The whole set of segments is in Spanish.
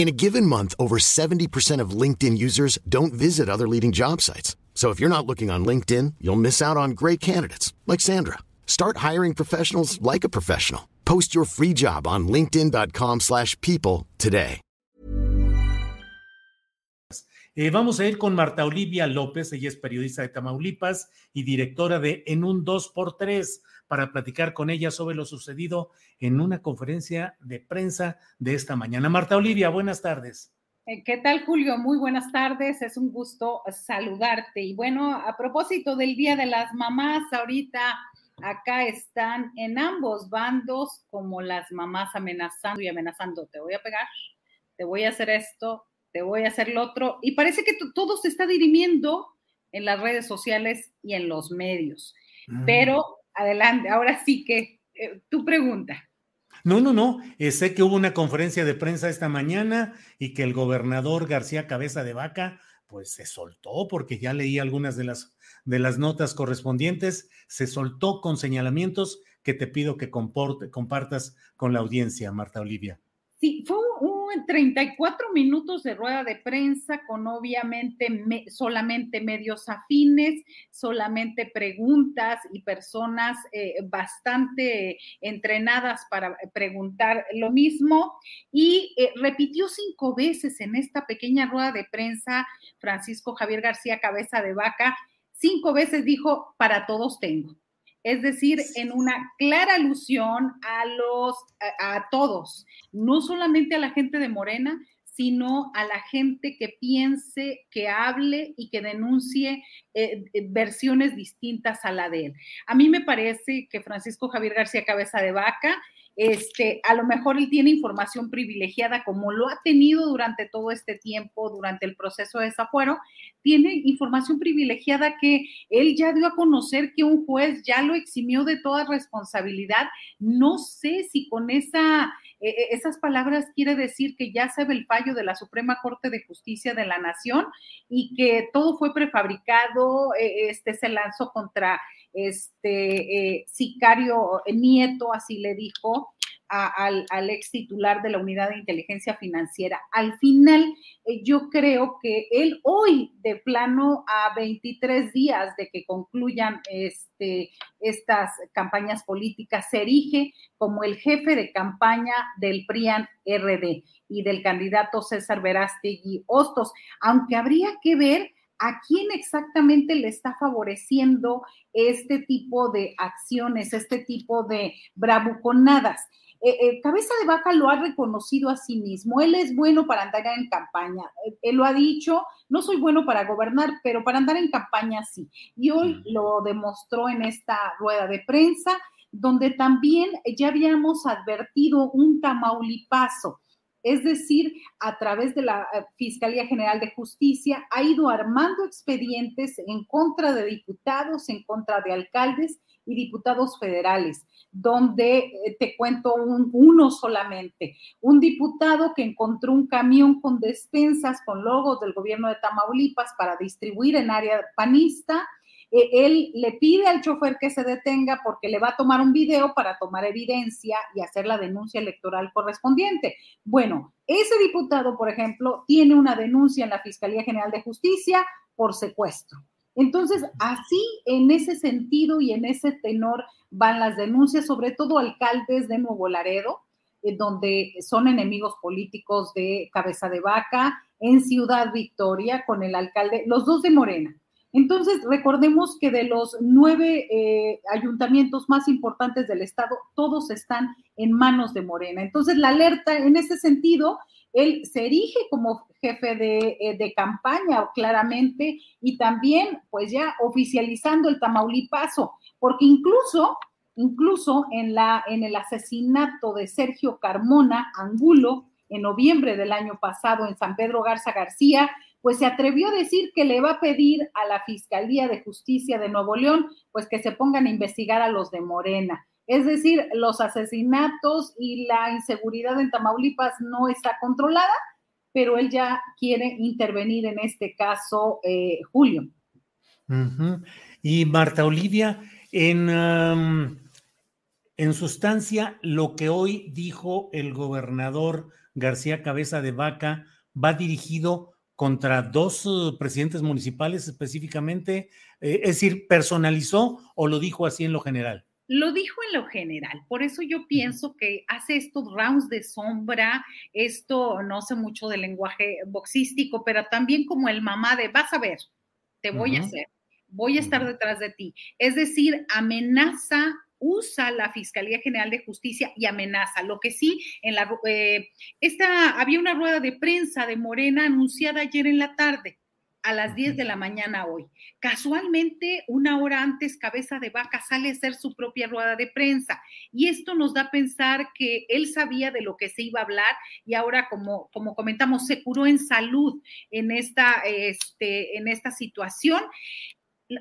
In a given month, over 70% of LinkedIn users don't visit other leading job sites. So if you're not looking on LinkedIn, you'll miss out on great candidates like Sandra. Start hiring professionals like a professional. Post your free job on linkedin.com/people today. Eh, vamos a ir con Marta Olivia López, ella es periodista de Tamaulipas y directora de En un 2x3 para platicar con ella sobre lo sucedido en una conferencia de prensa de esta mañana. Marta Olivia, buenas tardes. Eh, ¿Qué tal, Julio? Muy buenas tardes. Es un gusto saludarte. Y bueno, a propósito del Día de las Mamás, ahorita acá están en ambos bandos como las mamás amenazando y amenazando. Te voy a pegar, te voy a hacer esto, te voy a hacer lo otro. Y parece que todo se está dirimiendo en las redes sociales y en los medios. Mm. Pero adelante, ahora sí que eh, tu pregunta. No, no, no. Eh, sé que hubo una conferencia de prensa esta mañana y que el gobernador García Cabeza de Vaca, pues se soltó, porque ya leí algunas de las, de las notas correspondientes, se soltó con señalamientos que te pido que compartas con la audiencia, Marta Olivia. Sí, fue un 34 minutos de rueda de prensa con obviamente solamente medios afines, solamente preguntas y personas eh, bastante entrenadas para preguntar lo mismo. Y eh, repitió cinco veces en esta pequeña rueda de prensa Francisco Javier García Cabeza de Vaca, cinco veces dijo, para todos tengo es decir, en una clara alusión a los, a, todos, no solamente a la gente de Morena, sino a la gente que piense, que hable y que denuncie eh, eh, versiones distintas a la de él. A mí me parece que Francisco Javier García Cabeza de Vaca este, a lo mejor él tiene información privilegiada como lo ha tenido durante todo este tiempo, durante el proceso de desafuero, tiene información privilegiada que él ya dio a conocer que un juez ya lo eximió de toda responsabilidad. No sé si con esa, e, e, esas palabras quiere decir que ya sabe el fallo de la Suprema Corte de Justicia de la Nación y que todo fue prefabricado, e, este se lanzó contra este eh, sicario Nieto, así le dijo, al, ex titular de la unidad de inteligencia financiera. Al final, eh, yo creo que él hoy, de plano a 23 días de que concluyan este, estas campañas políticas, se erige como el jefe de campaña del PRIAN RD y del candidato César Verástegui Hostos, aunque habría que ver ¿A quién exactamente le está favoreciendo este tipo de acciones, este tipo de bravuconadas? Eh, eh, Cabeza de Vaca lo ha reconocido a sí mismo. Él es bueno para andar en campaña. Él, lo ha dicho, no soy bueno para gobernar, pero para andar en campaña sí. Y hoy lo demostró en esta rueda de prensa, donde también ya habíamos advertido un tamaulipaso es decir, a través de la eh, Fiscalía General de Justicia, ha ido armando expedientes en contra de diputados, en contra de alcaldes y diputados federales, donde eh, te cuento uno solamente, un diputado que encontró un camión con despensas con logos del gobierno de Tamaulipas para distribuir en área panista, eh, él le pide al chofer que se detenga porque le va a tomar un video para tomar evidencia y hacer la denuncia electoral correspondiente. Bueno, ese diputado, por ejemplo, tiene una denuncia en la Fiscalía General de Justicia por secuestro. Entonces, así en ese sentido y en ese tenor van las denuncias, sobre todo alcaldes de Nuevo Laredo, donde son enemigos políticos de Cabeza de Vaca, en Ciudad Victoria con el alcalde, los dos de Morena. Entonces, recordemos que de los nueve eh, ayuntamientos más importantes del estado, todos están en manos de Morena. Entonces, la alerta en ese sentido, él se erige como jefe de, eh, de campaña claramente y también, pues ya oficializando el Tamaulipaso, porque incluso incluso en, la, en el asesinato de Sergio Carmona Angulo en noviembre del año pasado en San Pedro Garza García, pues se atrevió a decir que le va a pedir a la Fiscalía de Justicia de Nuevo León, pues que se pongan a investigar a los de Morena. Es decir, los asesinatos y la inseguridad en Tamaulipas no está controlada, pero él ya quiere intervenir en este caso, eh, Julio. Y Marta Olivia, en, en sustancia, lo que hoy dijo el gobernador García Cabeza de Vaca va dirigido contra dos uh, presidentes municipales específicamente? Eh, es decir, ¿personalizó o lo dijo así en lo general? Lo dijo en lo general, por eso yo pienso que hace estos rounds de sombra, esto no sé mucho del lenguaje boxístico, pero también como el mamá de, vas a ver, te voy a hacer, voy a estar detrás de ti. Es decir, amenaza usa la Fiscalía General de Justicia y amenaza. Lo que sí, en la, eh, esta, había una rueda de prensa de Morena anunciada ayer en la tarde a las 10 de la mañana hoy. Casualmente, una hora antes, Cabeza de Vaca sale a hacer su propia rueda de prensa. Y esto nos da a pensar que él sabía de lo que se iba a hablar y ahora, como, como comentamos, se curó en salud en esta, este, en esta situación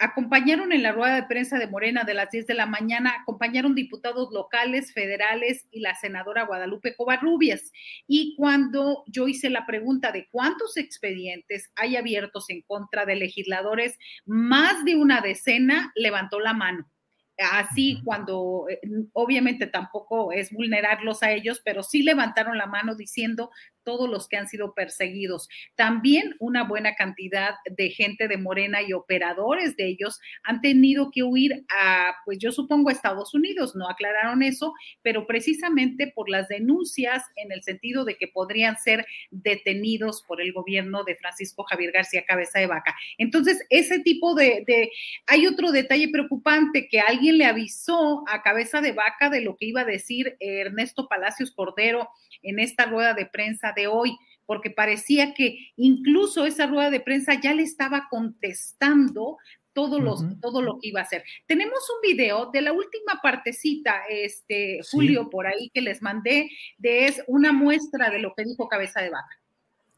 acompañaron en la rueda de prensa de Morena de las 10 de la mañana, acompañaron diputados locales, federales y la senadora Guadalupe Covarrubias. Y cuando yo hice la pregunta de cuántos expedientes hay abiertos en contra de legisladores, más de una decena levantó la mano así cuando eh, obviamente tampoco es vulnerarlos a ellos, pero sí levantaron la mano diciendo todos los que han sido perseguidos. También una buena cantidad de gente de Morena y operadores de ellos han tenido que huir a, pues yo supongo, a Estados Unidos. No aclararon eso, pero precisamente por las denuncias en el sentido de que podrían ser detenidos por el gobierno de Francisco Javier García Cabeza de Vaca. Entonces, ese tipo de, de hay otro detalle preocupante que alguien le avisó a Cabeza de Vaca de lo que iba a decir Ernesto Palacios Cordero en esta rueda de prensa de hoy, porque parecía que incluso esa rueda de prensa ya le estaba contestando todo, los, todo lo que iba a hacer. Tenemos un video de la última partecita, este, Julio, por ahí que les mandé, de es una muestra de lo que dijo Cabeza de Vaca.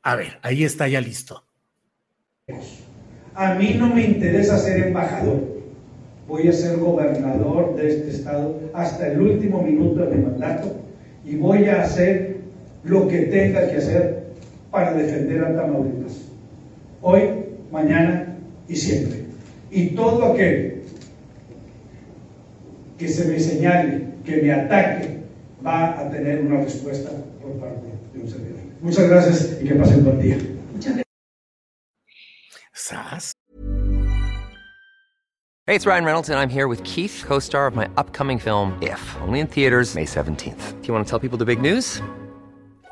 A ver, ahí está ya listo. A mí no me interesa ser embajador. Voy a ser gobernador de este estado hasta el último minuto de mi mandato y voy a hacer lo que tenga que hacer para defender a Tamaulipas. Hoy, mañana y siempre. Y todo aquel que se me señale, que me ataque, va a tener una respuesta por parte de un servidor. Muchas gracias y que pasen buen día. Muchas gracias. Hey, it's Ryan Reynolds, and I'm here with Keith, co star of my upcoming film, If, only in theaters, May 17th. Do you want to tell people the big news?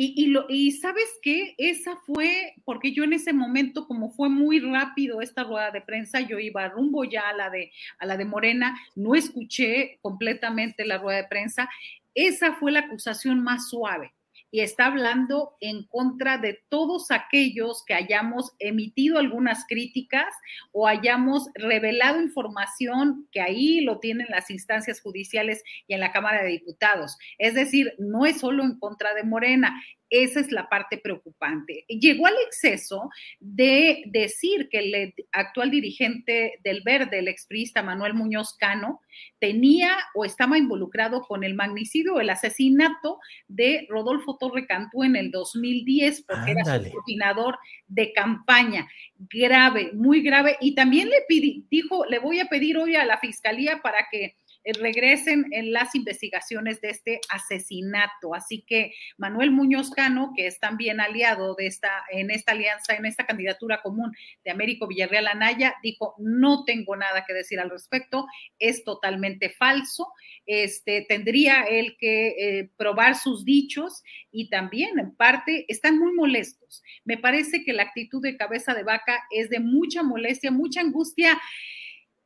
Y, lo, y sabes qué, esa fue, porque yo en ese momento, como fue muy rápido esta rueda de prensa, yo iba rumbo ya a la de, a la de Morena, no escuché completamente la rueda de prensa, esa fue la acusación más suave. Y está hablando en contra de todos aquellos que hayamos emitido algunas críticas o hayamos revelado información que ahí lo tienen las instancias judiciales y en la Cámara de Diputados. Es decir, no es solo en contra de Morena, esa es la parte preocupante. Llegó al exceso de decir que el actual dirigente del Verde, el expriista Manuel Muñoz Cano, tenía o estaba involucrado con el magnicidio, el asesinato de Rodolfo Torre Cantú en el 2010, porque era su coordinador de campaña. Grave, muy grave. Y también le pidi, dijo, le voy a pedir hoy a la fiscalía para que regresen en las investigaciones de este asesinato. Así que Manuel Muñoz Cano, que es también aliado de esta, en esta alianza, en esta candidatura común de Américo Villarreal Anaya, dijo, no tengo nada que decir al respecto, es totalmente falso. Este, tendría él que eh, probar sus dichos y también en parte están muy molestos. Me parece que la actitud de cabeza de vaca es de mucha molestia, mucha angustia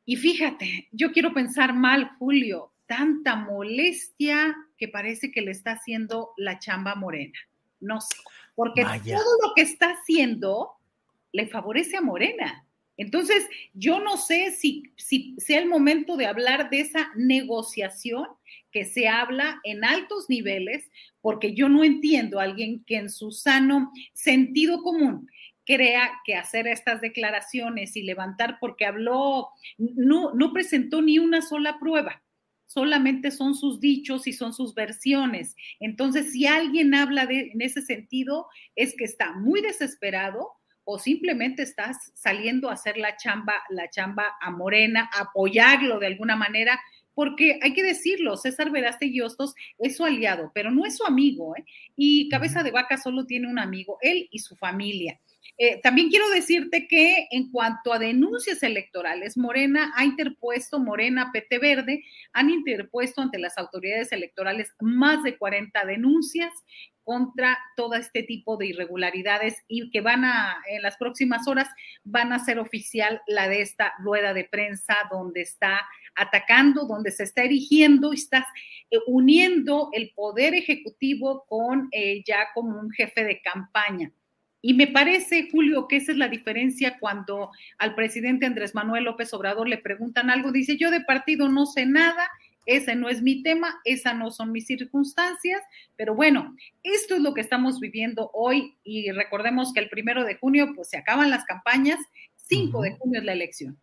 y fíjate, yo quiero pensar mal, Julio, tanta molestia que parece que le está haciendo la chamba morena. No sé, porque todo lo que está haciendo le favorece a Morena. Entonces, yo no sé si, si sea el momento de hablar de esa negociación que se habla en altos niveles, porque yo no entiendo a alguien que en su sano sentido común crea que hacer estas declaraciones y levantar, porque habló, no, no presentó ni una sola prueba, solamente son sus dichos y son sus versiones. Entonces, si alguien habla de, en ese sentido, es que está muy desesperado o simplemente estás saliendo a hacer la chamba, la chamba a Morena, apoyarlo de alguna manera, porque hay que decirlo, César Veraste y Hostos es su aliado, pero no es su amigo, ¿eh? Y Cabeza de Vaca solo tiene un amigo, él y su familia. Eh, también quiero decirte que en cuanto a denuncias electorales, Morena ha interpuesto, Morena PT Verde, han interpuesto ante las autoridades electorales más de 40 denuncias contra todo este tipo de irregularidades y que van a, en las próximas horas, van a ser oficial la de esta rueda de prensa donde está atacando, donde se está erigiendo, estás eh, uniendo el poder ejecutivo con eh, ya como un jefe de campaña. Y me parece, Julio, que esa es la diferencia cuando al presidente Andrés Manuel López Obrador le preguntan algo, dice, yo de partido no sé nada, ese no es mi tema, esas no son mis circunstancias, pero bueno, esto es lo que estamos viviendo hoy y recordemos que el primero de junio pues se acaban las campañas, 5 de junio es la elección.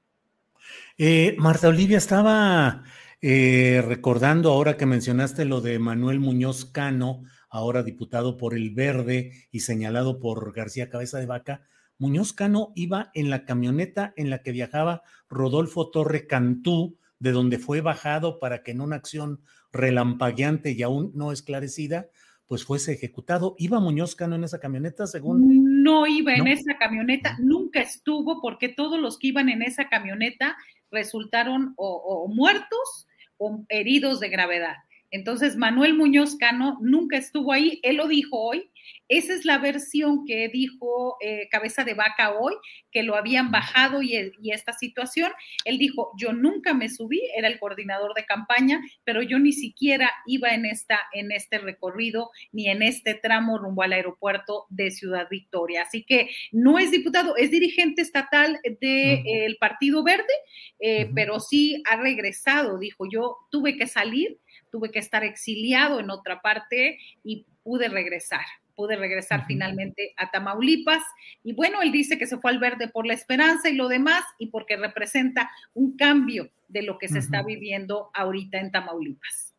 Eh, Marta Olivia estaba eh, recordando ahora que mencionaste lo de Manuel Muñoz Cano, ahora diputado por el Verde y señalado por García Cabeza de Vaca, Muñoz Cano iba en la camioneta en la que viajaba Rodolfo Torre Cantú, de donde fue bajado para que en una acción relampagueante y aún no esclarecida, pues fuese ejecutado. ¿Iba Muñoz Cano en esa camioneta, según? No iba en esa camioneta, nunca estuvo, porque todos los que iban en esa camioneta resultaron o muertos o heridos de gravedad. Entonces, Manuel Muñoz Cano nunca estuvo ahí, él lo dijo hoy. Esa es la versión que dijo eh, Cabeza de Vaca hoy, que lo habían bajado y, esta situación. Él dijo, yo nunca me subí, era el coordinador de campaña, pero yo ni siquiera iba en, esta, en este recorrido ni en este tramo rumbo al aeropuerto de Ciudad Victoria. Así que no es diputado, es dirigente estatal del Partido Verde, eh, pero sí ha regresado, dijo, yo tuve que salir tuve que estar exiliado en otra parte y pude regresar. Pude regresar finalmente a Tamaulipas. Y bueno, él dice que se fue al verde por la esperanza y lo demás, y porque representa un cambio de lo que se está viviendo ahorita en Tamaulipas.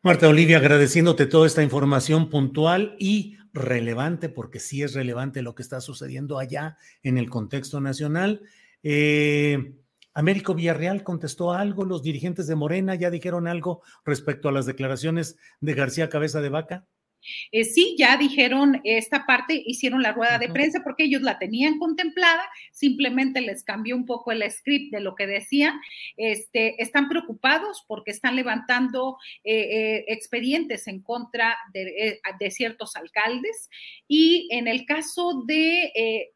Marta Olivia, agradeciéndote toda esta información puntual y relevante, porque sí es relevante lo que está sucediendo allá en el contexto nacional. Eh, Américo Villarreal contestó algo, los dirigentes de Morena ya dijeron algo respecto a las declaraciones de García Cabeza de Vaca. Eh, sí, ya dijeron esta parte, hicieron la rueda de prensa porque ellos la tenían contemplada, simplemente les cambió un poco el script de lo que decían. Este, están preocupados porque están levantando eh, eh, expedientes en contra de, de, ciertos alcaldes. Y en el caso de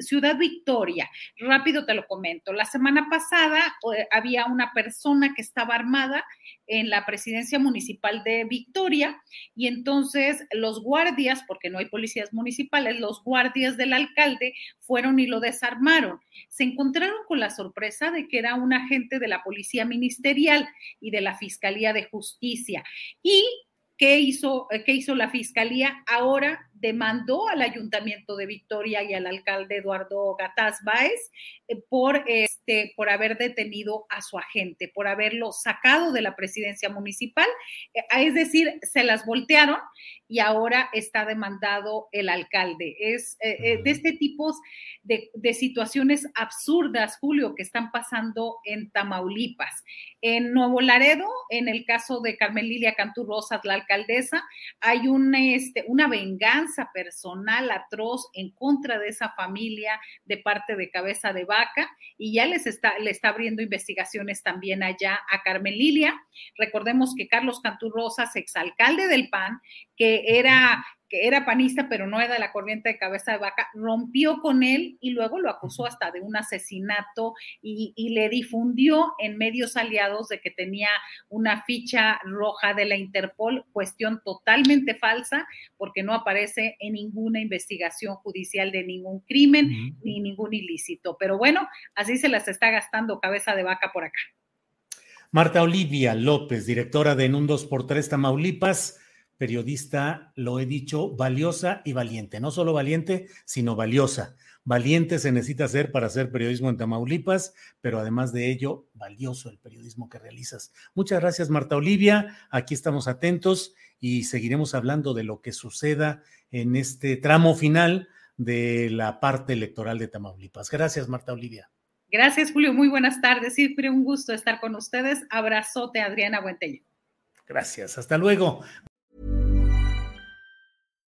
Ciudad Victoria, rápido te lo comento, la semana pasada había una persona que estaba armada en la presidencia municipal de Victoria y entonces los guardias, porque no hay policías municipales, los guardias del alcalde fueron y lo desarmaron. Se encontraron con la sorpresa de que era un agente de la policía ministerial y de la Fiscalía de Justicia. Y ¿Qué hizo, ¿Qué hizo la fiscalía? Ahora demandó al ayuntamiento de Victoria y al alcalde Eduardo Gataz Báez eh, por, este, por haber detenido a su agente, por haberlo sacado de la presidencia municipal. Eh, es decir, se las voltearon y ahora está demandado el alcalde. Es eh, de este tipo de, de situaciones absurdas, Julio, que están pasando en Tamaulipas. En Nuevo Laredo, en el caso de Carmen Lilia Cantú Rosas, la alcaldesa, hay un, este, una venganza personal atroz en contra de esa familia de parte de Cabeza de Vaca y ya les está, le está abriendo investigaciones también allá a Carmen Lilia. Recordemos que Carlos Cantú Rosas, exalcalde del PAN, que era que era panista, pero no era de la corriente de cabeza de vaca, rompió con él y luego lo acusó hasta de un asesinato y, le difundió en medios aliados de que tenía una ficha roja de la Interpol, cuestión totalmente falsa, porque no aparece en ninguna investigación judicial de ningún crimen ni ningún ilícito. Pero bueno, así se las está gastando cabeza de vaca por acá. Marta Olivia López, directora de En un 2x3 Tamaulipas periodista, lo he dicho, valiosa y valiente. No solo valiente, sino valiosa. Valiente se necesita ser para hacer periodismo en Tamaulipas, pero además de ello, valioso el periodismo que realizas. Muchas gracias, Marta Olivia. Aquí estamos atentos y seguiremos hablando de lo que suceda en este tramo final de la parte electoral de Tamaulipas. Gracias, Marta Olivia. Gracias, Julio. Muy buenas tardes. Siempre un gusto estar con ustedes. Abrazote, Adriana Buentello. Gracias. Hasta luego.